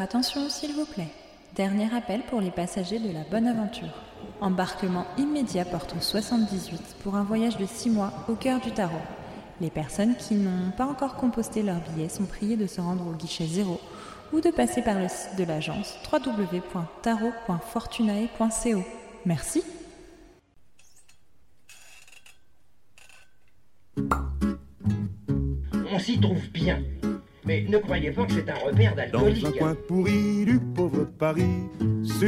Attention, s'il vous plaît. Dernier appel pour les passagers de la Bonne Aventure. Embarquement immédiat porte 78 pour un voyage de 6 mois au cœur du tarot. Les personnes qui n'ont pas encore composté leur billet sont priées de se rendre au guichet 0 ou de passer par le site de l'agence www.tarot.fortunae.co. Merci. On s'y trouve bien. Mais ne croyez pas que c'est un repère Dans un d'alcoolique. coin pourri du pauvre Paris, sur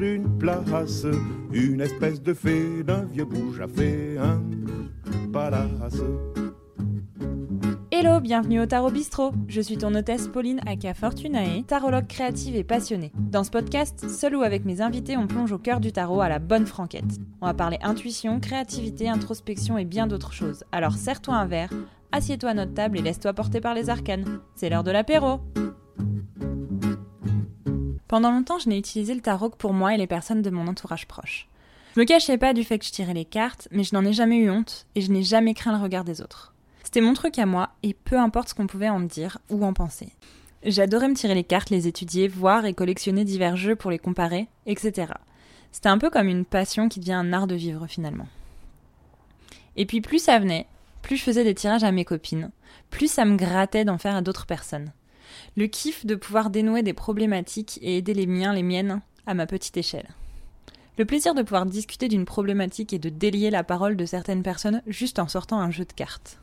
une place, une espèce de fée d'un vieux bouge a fait un palace. Hello, bienvenue au Tarot Bistrot. Je suis ton hôtesse Pauline Aka Fortunae, tarologue créative et passionnée. Dans ce podcast, seul ou avec mes invités, on plonge au cœur du tarot à la bonne franquette. On va parler intuition, créativité, introspection et bien d'autres choses. Alors serre-toi un verre, assieds-toi à notre table et laisse-toi porter par les arcanes. C'est l'heure de l'apéro. Pendant longtemps, je n'ai utilisé le tarot que pour moi et les personnes de mon entourage proche. Je me cachais pas du fait que je tirais les cartes, mais je n'en ai jamais eu honte et je n'ai jamais craint le regard des autres. C'était mon truc à moi, et peu importe ce qu'on pouvait en dire ou en penser. J'adorais me tirer les cartes, les étudier, voir et collectionner divers jeux pour les comparer, etc. C'était un peu comme une passion qui devient un art de vivre finalement. Et puis plus ça venait, plus je faisais des tirages à mes copines, plus ça me grattait d'en faire à d'autres personnes. Le kiff de pouvoir dénouer des problématiques et aider les miens, les miennes, à ma petite échelle. Le plaisir de pouvoir discuter d'une problématique et de délier la parole de certaines personnes juste en sortant un jeu de cartes.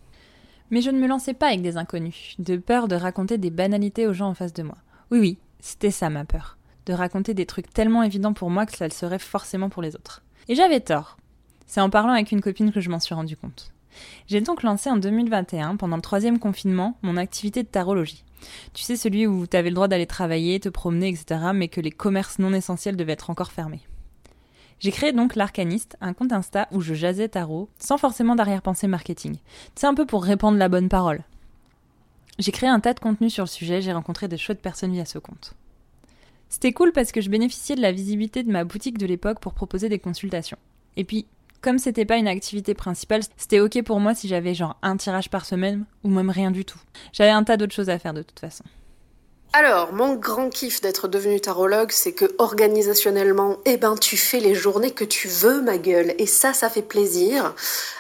Mais je ne me lançais pas avec des inconnus, de peur de raconter des banalités aux gens en face de moi. Oui, oui, c'était ça ma peur. De raconter des trucs tellement évidents pour moi que ça le serait forcément pour les autres. Et j'avais tort. C'est en parlant avec une copine que je m'en suis rendu compte. J'ai donc lancé en 2021, pendant le troisième confinement, mon activité de tarologie. Tu sais, celui où tu avais le droit d'aller travailler, te promener, etc., mais que les commerces non essentiels devaient être encore fermés. J'ai créé donc l'Arcaniste, un compte Insta où je jasais tarot, sans forcément d'arrière-pensée marketing. C'est un peu pour répandre la bonne parole. J'ai créé un tas de contenus sur le sujet, j'ai rencontré des chouettes personnes via ce compte. C'était cool parce que je bénéficiais de la visibilité de ma boutique de l'époque pour proposer des consultations. Et puis, comme c'était pas une activité principale, c'était ok pour moi si j'avais genre un tirage par semaine ou même rien du tout. J'avais un tas d'autres choses à faire de toute façon. Alors, mon grand kiff d'être devenu tarologue, c'est que organisationnellement, eh ben, tu fais les journées que tu veux, ma gueule. Et ça, ça fait plaisir.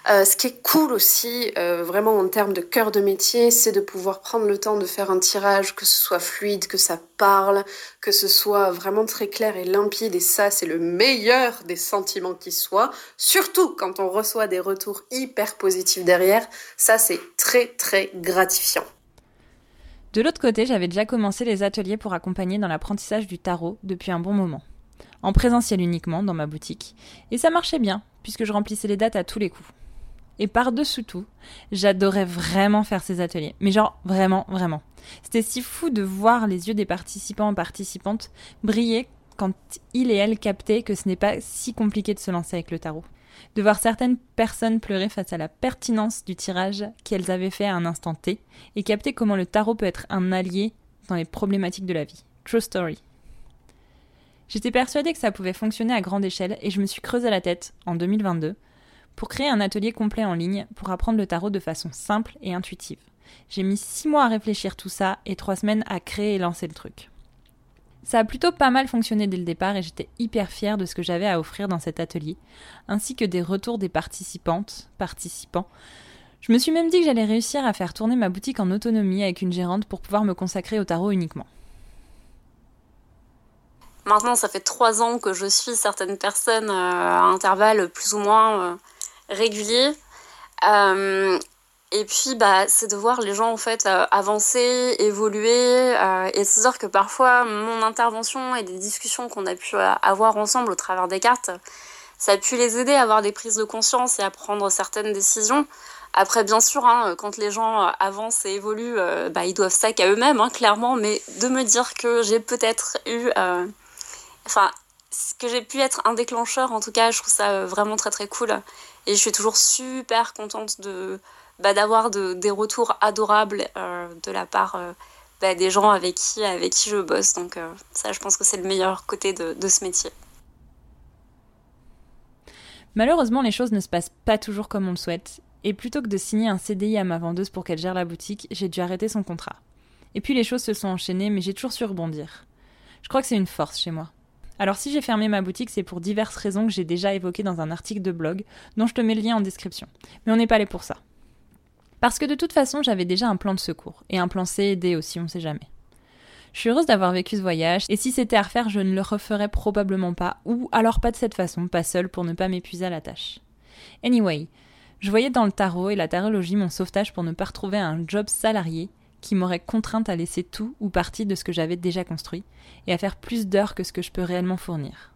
Euh, ce qui est cool aussi, euh, vraiment en termes de cœur de métier, c'est de pouvoir prendre le temps de faire un tirage, que ce soit fluide, que ça parle, que ce soit vraiment très clair et limpide. Et ça, c'est le meilleur des sentiments qui soit. Surtout quand on reçoit des retours hyper positifs derrière. Ça, c'est très, très gratifiant. De l'autre côté, j'avais déjà commencé les ateliers pour accompagner dans l'apprentissage du tarot depuis un bon moment. En présentiel uniquement, dans ma boutique. Et ça marchait bien, puisque je remplissais les dates à tous les coups. Et par-dessus tout, j'adorais vraiment faire ces ateliers. Mais genre, vraiment, vraiment. C'était si fou de voir les yeux des participants et participantes briller quand ils et elles captaient que ce n'est pas si compliqué de se lancer avec le tarot. De voir certaines personnes pleurer face à la pertinence du tirage qu'elles avaient fait à un instant T et capter comment le tarot peut être un allié dans les problématiques de la vie. True story. J'étais persuadée que ça pouvait fonctionner à grande échelle et je me suis creusé la tête, en 2022, pour créer un atelier complet en ligne pour apprendre le tarot de façon simple et intuitive. J'ai mis six mois à réfléchir tout ça et trois semaines à créer et lancer le truc. Ça a plutôt pas mal fonctionné dès le départ et j'étais hyper fière de ce que j'avais à offrir dans cet atelier, ainsi que des retours des participantes, participants. Je me suis même dit que j'allais réussir à faire tourner ma boutique en autonomie avec une gérante pour pouvoir me consacrer au tarot uniquement. Maintenant, ça fait trois ans que je suis certaines personnes euh, à intervalles plus ou moins euh, réguliers. Euh, et puis, bah, c'est de voir les gens en fait euh, avancer, évoluer, euh, et se dire que parfois mon intervention et des discussions qu'on a pu euh, avoir ensemble au travers des cartes, ça a pu les aider à avoir des prises de conscience et à prendre certaines décisions. Après, bien sûr, hein, quand les gens euh, avancent et évoluent, bah, ils doivent ça qu'à eux-mêmes, hein, clairement. Mais de me dire que j'ai peut-être eu, enfin, que j'ai pu être un déclencheur, en tout cas, je trouve ça vraiment très très cool. Et je suis toujours super contente de bah, d'avoir de, des retours adorables euh, de la part euh, bah, des gens avec qui, avec qui je bosse. Donc euh, ça, je pense que c'est le meilleur côté de, de ce métier. Malheureusement, les choses ne se passent pas toujours comme on le souhaite, et plutôt que de signer un CDI à ma vendeuse pour qu'elle gère la boutique, j'ai dû arrêter son contrat. Et puis les choses se sont enchaînées, mais j'ai toujours su rebondir. Je crois que c'est une force chez moi. Alors si j'ai fermé ma boutique, c'est pour diverses raisons que j'ai déjà évoquées dans un article de blog, dont je te mets le lien en description. Mais on n'est pas allé pour ça. Parce que de toute façon, j'avais déjà un plan de secours, et un plan C et D aussi, on sait jamais. Je suis heureuse d'avoir vécu ce voyage, et si c'était à refaire, je ne le referais probablement pas, ou alors pas de cette façon, pas seule, pour ne pas m'épuiser à la tâche. Anyway, je voyais dans le tarot et la tarologie mon sauvetage pour ne pas retrouver un job salarié qui m'aurait contrainte à laisser tout ou partie de ce que j'avais déjà construit, et à faire plus d'heures que ce que je peux réellement fournir.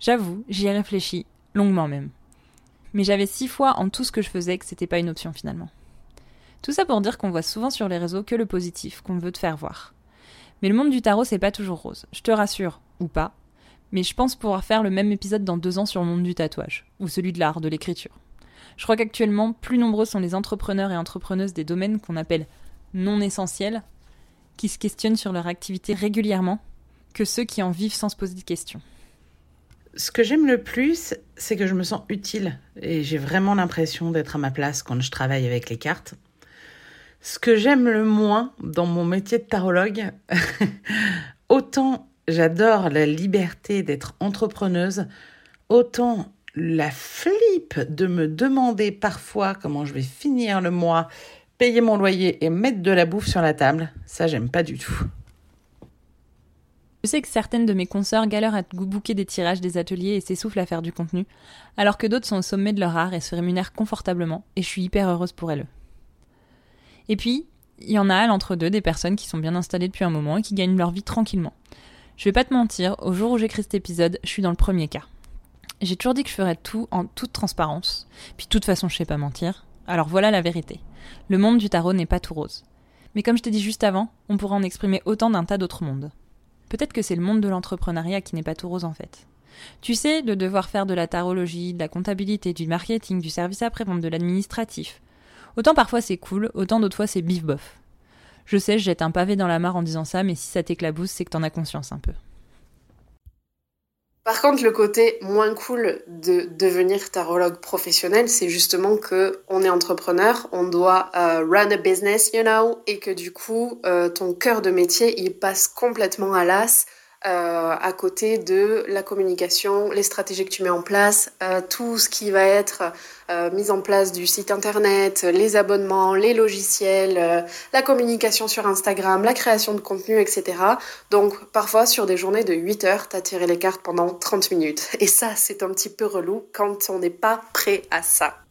J'avoue, j'y ai réfléchi, longuement même. Mais j'avais six fois en tout ce que je faisais que c'était pas une option finalement. Tout ça pour dire qu'on voit souvent sur les réseaux que le positif qu'on veut te faire voir. Mais le monde du tarot, c'est pas toujours rose. Je te rassure, ou pas. Mais je pense pouvoir faire le même épisode dans deux ans sur le monde du tatouage, ou celui de l'art, de l'écriture. Je crois qu'actuellement, plus nombreux sont les entrepreneurs et entrepreneuses des domaines qu'on appelle non essentiels, qui se questionnent sur leur activité régulièrement, que ceux qui en vivent sans se poser de questions. Ce que j'aime le plus, c'est que je me sens utile et j'ai vraiment l'impression d'être à ma place quand je travaille avec les cartes. Ce que j'aime le moins dans mon métier de tarologue, autant j'adore la liberté d'être entrepreneuse, autant la flippe de me demander parfois comment je vais finir le mois, payer mon loyer et mettre de la bouffe sur la table, ça j'aime pas du tout. Je sais que certaines de mes consoeurs galèrent à bouquer des tirages des ateliers et s'essoufflent à faire du contenu, alors que d'autres sont au sommet de leur art et se rémunèrent confortablement, et je suis hyper heureuse pour elles. Et puis, il y en a à l'entre-deux des personnes qui sont bien installées depuis un moment et qui gagnent leur vie tranquillement. Je vais pas te mentir, au jour où j'écris cet épisode, je suis dans le premier cas. J'ai toujours dit que je ferais tout en toute transparence, puis de toute façon je sais pas mentir. Alors voilà la vérité. Le monde du tarot n'est pas tout rose. Mais comme je t'ai dit juste avant, on pourra en exprimer autant d'un tas d'autres mondes. Peut-être que c'est le monde de l'entrepreneuriat qui n'est pas tout rose en fait. Tu sais, de devoir faire de la tarologie, de la comptabilité, du marketing, du service après-vente, de l'administratif, Autant parfois c'est cool, autant d'autres fois c'est bif bof. Je sais, je jette un pavé dans la mare en disant ça, mais si ça t'éclabousse, c'est que t'en as conscience un peu. Par contre, le côté moins cool de devenir tarologue professionnel, c'est justement que on est entrepreneur, on doit euh, run a business, you know, et que du coup, euh, ton cœur de métier, il passe complètement à l'as euh, à côté de la communication, les stratégies que tu mets en place, euh, tout ce qui va être euh, mis en place du site internet, les abonnements, les logiciels, la communication sur Instagram, la création de contenu, etc. Donc parfois sur des journées de 8 heures, tu as tiré les cartes pendant 30 minutes. Et ça, c'est un petit peu relou quand on n'est pas prêt à ça.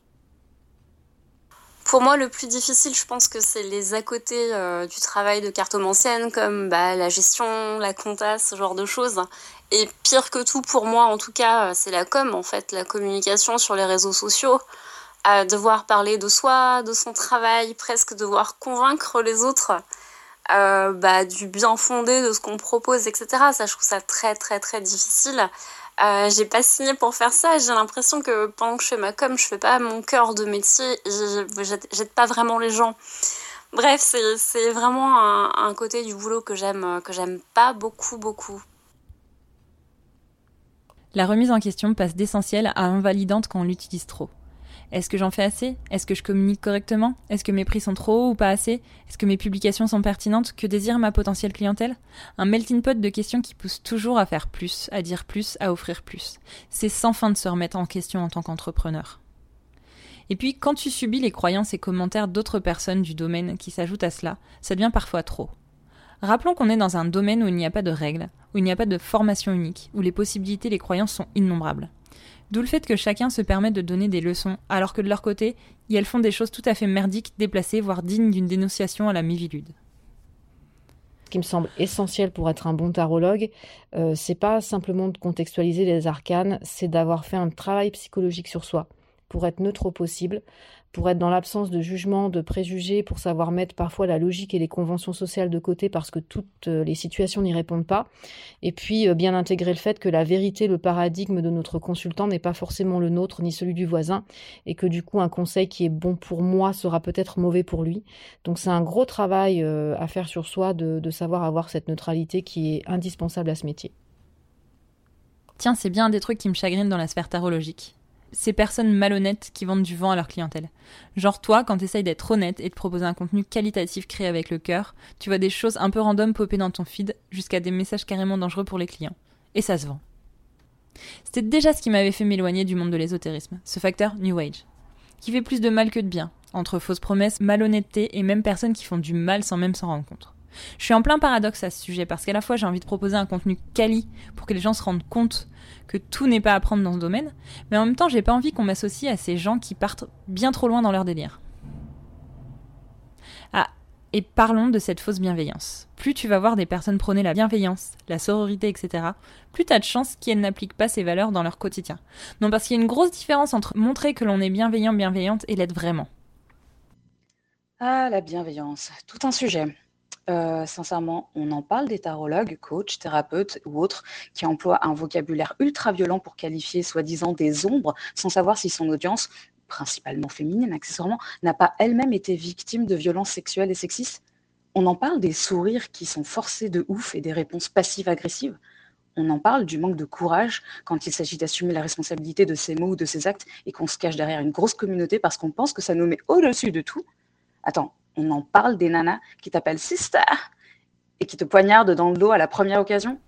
Pour moi, le plus difficile, je pense que c'est les à côté euh, du travail de cartomancienne, comme bah, la gestion, la compta, ce genre de choses. Et pire que tout, pour moi, en tout cas, euh, c'est la com, en fait, la communication sur les réseaux sociaux. Devoir parler de soi, de son travail, presque devoir convaincre les autres euh, bah, du bien fondé de ce qu'on propose, etc. Ça, je trouve ça très, très, très difficile. Euh, j'ai pas signé pour faire ça. J'ai l'impression que pendant que je fais ma com, je fais pas mon cœur de métier j'aide pas vraiment les gens. Bref, c'est vraiment un, un, côté du boulot que j'aime que j'aime pas beaucoup beaucoup. La remise en question passe d'essentiel à invalidante quand on l'utilise trop. Est-ce que j'en fais assez? Est-ce que je communique correctement? Est-ce que mes prix sont trop hauts ou pas assez? Est-ce que mes publications sont pertinentes? Que désire ma potentielle clientèle? Un melting pot de questions qui pousse toujours à faire plus, à dire plus, à offrir plus. C'est sans fin de se remettre en question en tant qu'entrepreneur. Et puis, quand tu subis les croyances et commentaires d'autres personnes du domaine qui s'ajoutent à cela, ça devient parfois trop. Rappelons qu'on est dans un domaine où il n'y a pas de règles, où il n'y a pas de formation unique, où les possibilités et les croyances sont innombrables. D'où le fait que chacun se permet de donner des leçons, alors que de leur côté, elles font des choses tout à fait merdiques, déplacées, voire dignes d'une dénonciation à la mi-vilude. Ce qui me semble essentiel pour être un bon tarologue, euh, c'est pas simplement de contextualiser les arcanes, c'est d'avoir fait un travail psychologique sur soi pour être neutre possible, pour être dans l'absence de jugement, de préjugés, pour savoir mettre parfois la logique et les conventions sociales de côté parce que toutes euh, les situations n'y répondent pas. Et puis euh, bien intégrer le fait que la vérité, le paradigme de notre consultant n'est pas forcément le nôtre ni celui du voisin et que du coup un conseil qui est bon pour moi sera peut-être mauvais pour lui. Donc c'est un gros travail euh, à faire sur soi de, savoir avoir cette neutralité qui est indispensable à ce métier. Tiens, c'est bien un des trucs qui me chagrinent dans la sphère tarologique ces personnes malhonnêtes qui vendent du vent à leur clientèle. Genre toi, quand t'essayes d'être honnête et de proposer un contenu qualitatif créé avec le cœur, tu vois des choses un peu random popper dans ton feed, jusqu'à des messages carrément dangereux pour les clients. Et ça se vend. C'était déjà ce qui m'avait fait m'éloigner du monde de l'ésotérisme, ce facteur New Age, qui fait plus de mal que de bien, entre fausses promesses, malhonnêteté et même personnes qui font du mal sans même s'en rendre compte. Je suis en plein paradoxe à ce sujet parce qu'à la fois j'ai envie de proposer un contenu quali pour que les gens se rendent compte que tout n'est pas à prendre dans ce domaine, mais en même temps j'ai pas envie qu'on m'associe à ces gens qui partent bien trop loin dans leur délire. Ah, et parlons de cette fausse bienveillance. Plus tu vas voir des personnes prôner la bienveillance, la sororité, etc., plus t'as de chances qu'elles n'appliquent pas ces valeurs dans leur quotidien. Non, parce qu'il y a une grosse différence entre montrer que l'on est bienveillant, bienveillante et l'être vraiment. Ah, la bienveillance, tout un sujet. Euh, sincèrement, on en parle des tarologues, coachs, thérapeutes ou autres qui emploient un vocabulaire ultra violent pour qualifier soi-disant des ombres sans savoir si son audience, principalement féminine accessoirement, n'a pas elle-même été victime de violences sexuelles et sexistes. On en parle des sourires qui sont forcés de ouf et des réponses passives-agressives. On en parle du manque de courage quand il s'agit d'assumer la responsabilité de ses mots ou de ses actes et qu'on se cache derrière une grosse communauté parce qu'on pense que ça nous met au-dessus de tout. Attends, on en parle des nanas qui t'appellent sister et qui te poignardent dans le dos à la première occasion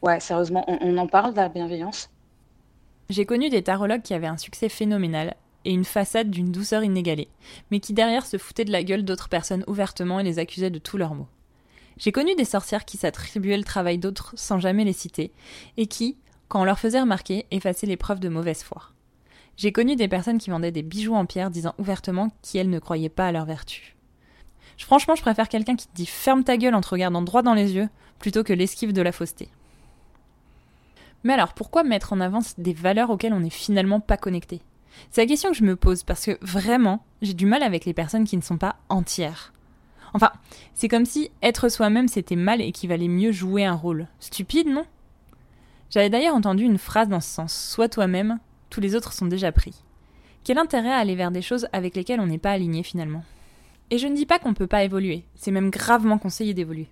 Ouais, sérieusement, on, en parle de la bienveillance J'ai connu des tarologues qui avaient un succès phénoménal et une façade d'une douceur inégalée, mais qui derrière se foutaient de la gueule d'autres personnes ouvertement et les accusaient de tous leurs maux. J'ai connu des sorcières qui s'attribuaient le travail d'autres sans jamais les citer, et qui, quand on leur faisait remarquer, effaçaient les preuves de mauvaise foi. J'ai connu des personnes qui vendaient des bijoux en pierre disant ouvertement qu'elles ne croyaient pas à leur vertu. Franchement, je préfère quelqu'un qui te dit ferme ta gueule en te regardant droit dans les yeux plutôt que l'esquive de la fausseté. Mais alors, pourquoi mettre en avant des valeurs auxquelles on n'est finalement pas connecté? C'est la question que je me pose parce que vraiment, j'ai du mal avec les personnes qui ne sont pas entières. Enfin, c'est comme si être soi-même c'était mal et qu'il valait mieux jouer un rôle. Stupide, non? J'avais d'ailleurs entendu une phrase dans ce sens Sois toi-même, tous les autres sont déjà pris. Quel intérêt à aller vers des choses avec lesquelles on n'est pas aligné finalement? Et je ne dis pas qu'on ne peut pas évoluer, c'est même gravement conseillé d'évoluer.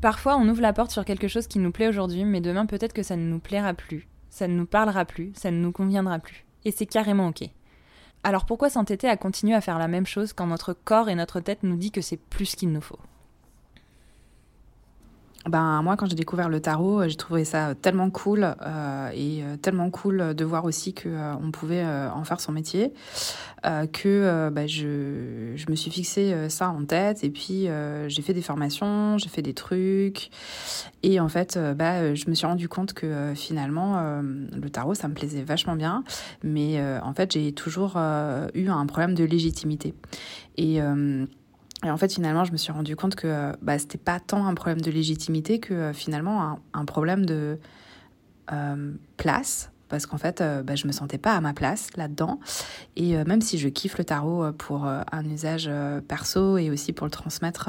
Parfois on ouvre la porte sur quelque chose qui nous plaît aujourd'hui, mais demain peut-être que ça ne nous plaira plus, ça ne nous parlera plus, ça ne nous conviendra plus. Et c'est carrément ok. Alors pourquoi s'entêter à continuer à faire la même chose quand notre corps et notre tête nous dit que c'est plus qu'il nous faut? Ben moi quand j'ai découvert le tarot, euh, j'ai trouvé ça tellement cool euh, et euh, tellement cool de voir aussi que euh, on pouvait en faire son métier que ben, je, je me suis fixé ça en tête et puis j'ai fait des formations, j'ai fait des trucs et en fait bah, je me suis rendu compte que finalement le tarot ça me plaisait vachement bien mais en fait j'ai toujours eu un problème de légitimité. Et et en fait, finalement, je me suis rendu compte que bah, c'était pas tant un problème de légitimité que euh, finalement un, problème de euh, place. Parce qu'en fait, euh, bah, je me sentais pas à ma place là-dedans. Et même si je kiffe le tarot pour un usage perso et aussi pour le transmettre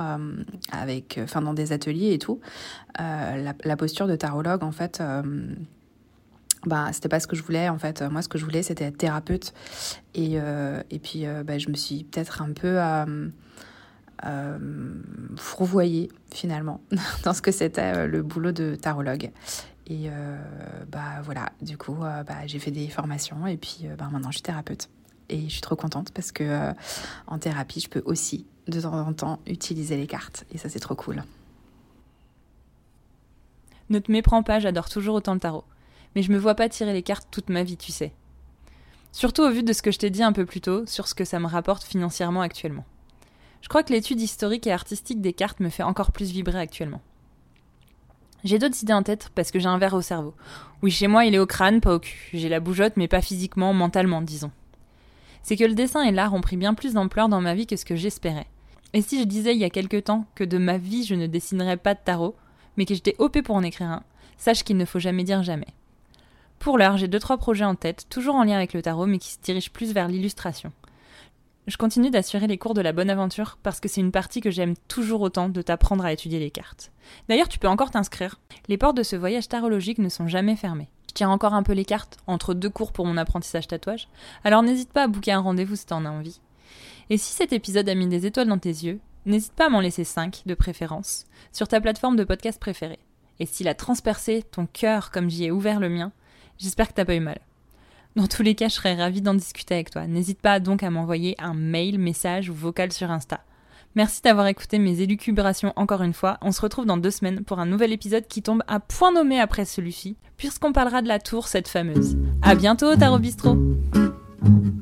avec, enfin, dans des ateliers et tout, la, la, posture de tarologue, en fait, bah, c'était pas ce que je voulais en fait. Moi, ce que je voulais, c'était être thérapeute. Et, et puis, bah, je me suis peut-être un peu euh, fourvoyer finalement dans ce que c'était euh, le boulot de tarologue. Et euh, bah voilà, du coup, bah, j'ai fait des formations et puis bah, maintenant je suis thérapeute. Et je suis trop contente parce que en thérapie, je peux aussi de temps en temps utiliser les cartes. Et ça, c'est trop cool. Ne te méprends pas, j'adore toujours autant le tarot. Mais je me vois pas tirer les cartes toute ma vie, tu sais. Surtout au vu de ce que je t'ai dit un peu plus tôt sur ce que ça me rapporte financièrement actuellement. Je crois que l'étude historique et artistique des cartes me fait encore plus vibrer actuellement. J'ai d'autres idées en tête parce que j'ai un verre au cerveau. Oui, chez moi, il est au crâne, pas au cul. J'ai la bougeotte, mais pas physiquement, mentalement, disons. C'est que le dessin et l'art ont pris bien plus d'ampleur dans ma vie que ce que j'espérais. Et si je disais il y a quelque temps que de ma vie je ne dessinerais pas de tarot, mais que j'étais OP pour en écrire un, sache qu'il ne faut jamais dire jamais. Pour l'heure, j'ai deux trois projets en tête, toujours en lien avec le tarot, mais qui se dirigent plus vers l'illustration. Je continue d'assurer les cours de la bonne aventure parce que c'est une partie que j'aime toujours autant de t'apprendre à étudier les cartes. D'ailleurs, tu peux encore t'inscrire. Les portes de ce voyage tarologique ne sont jamais fermées. Je tiens encore un peu les cartes entre deux cours pour mon apprentissage tatouage, alors n'hésite pas à booker un rendez-vous si t'en as envie. Et si cet épisode a mis des étoiles dans tes yeux, n'hésite pas à m'en laisser 5 de préférence sur ta plateforme de podcast préférée. Et s'il a transpercé ton cœur comme j'y ai ouvert le mien, j'espère que t'as pas eu mal. Dans tous les cas, je serais ravie d'en discuter avec toi. N'hésite pas donc à m'envoyer un mail, message ou vocal sur Insta. Merci d'avoir écouté mes élucubrations encore une fois. On se retrouve dans deux semaines pour un nouvel épisode qui tombe à point nommé après celui-ci, puisqu'on parlera de la tour, cette fameuse. À bientôt, Tarot Bistro!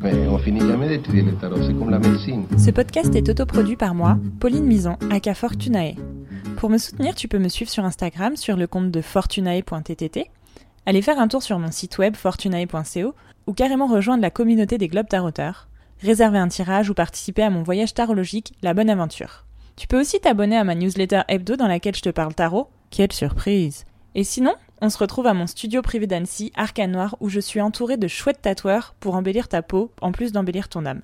on finit jamais d'étudier le tarot, c'est comme la médecine. Ce podcast est autoproduit par moi, Pauline Mison, aka Fortunae. Pour me soutenir, tu peux me suivre sur Instagram sur le compte de fortunae.ttt, aller faire un tour sur mon site web fortunae.co ou carrément rejoindre la communauté des Globes Taroteurs, réserver un tirage ou participer à mon voyage tarologique La Bonne Aventure. Tu peux aussi t'abonner à ma newsletter hebdo dans laquelle je te parle tarot. Quelle surprise Et sinon, on se retrouve à mon studio privé d'Annecy, Arcane Noir, où je suis entourée de chouettes tatoueurs pour embellir ta peau, en plus d'embellir ton âme.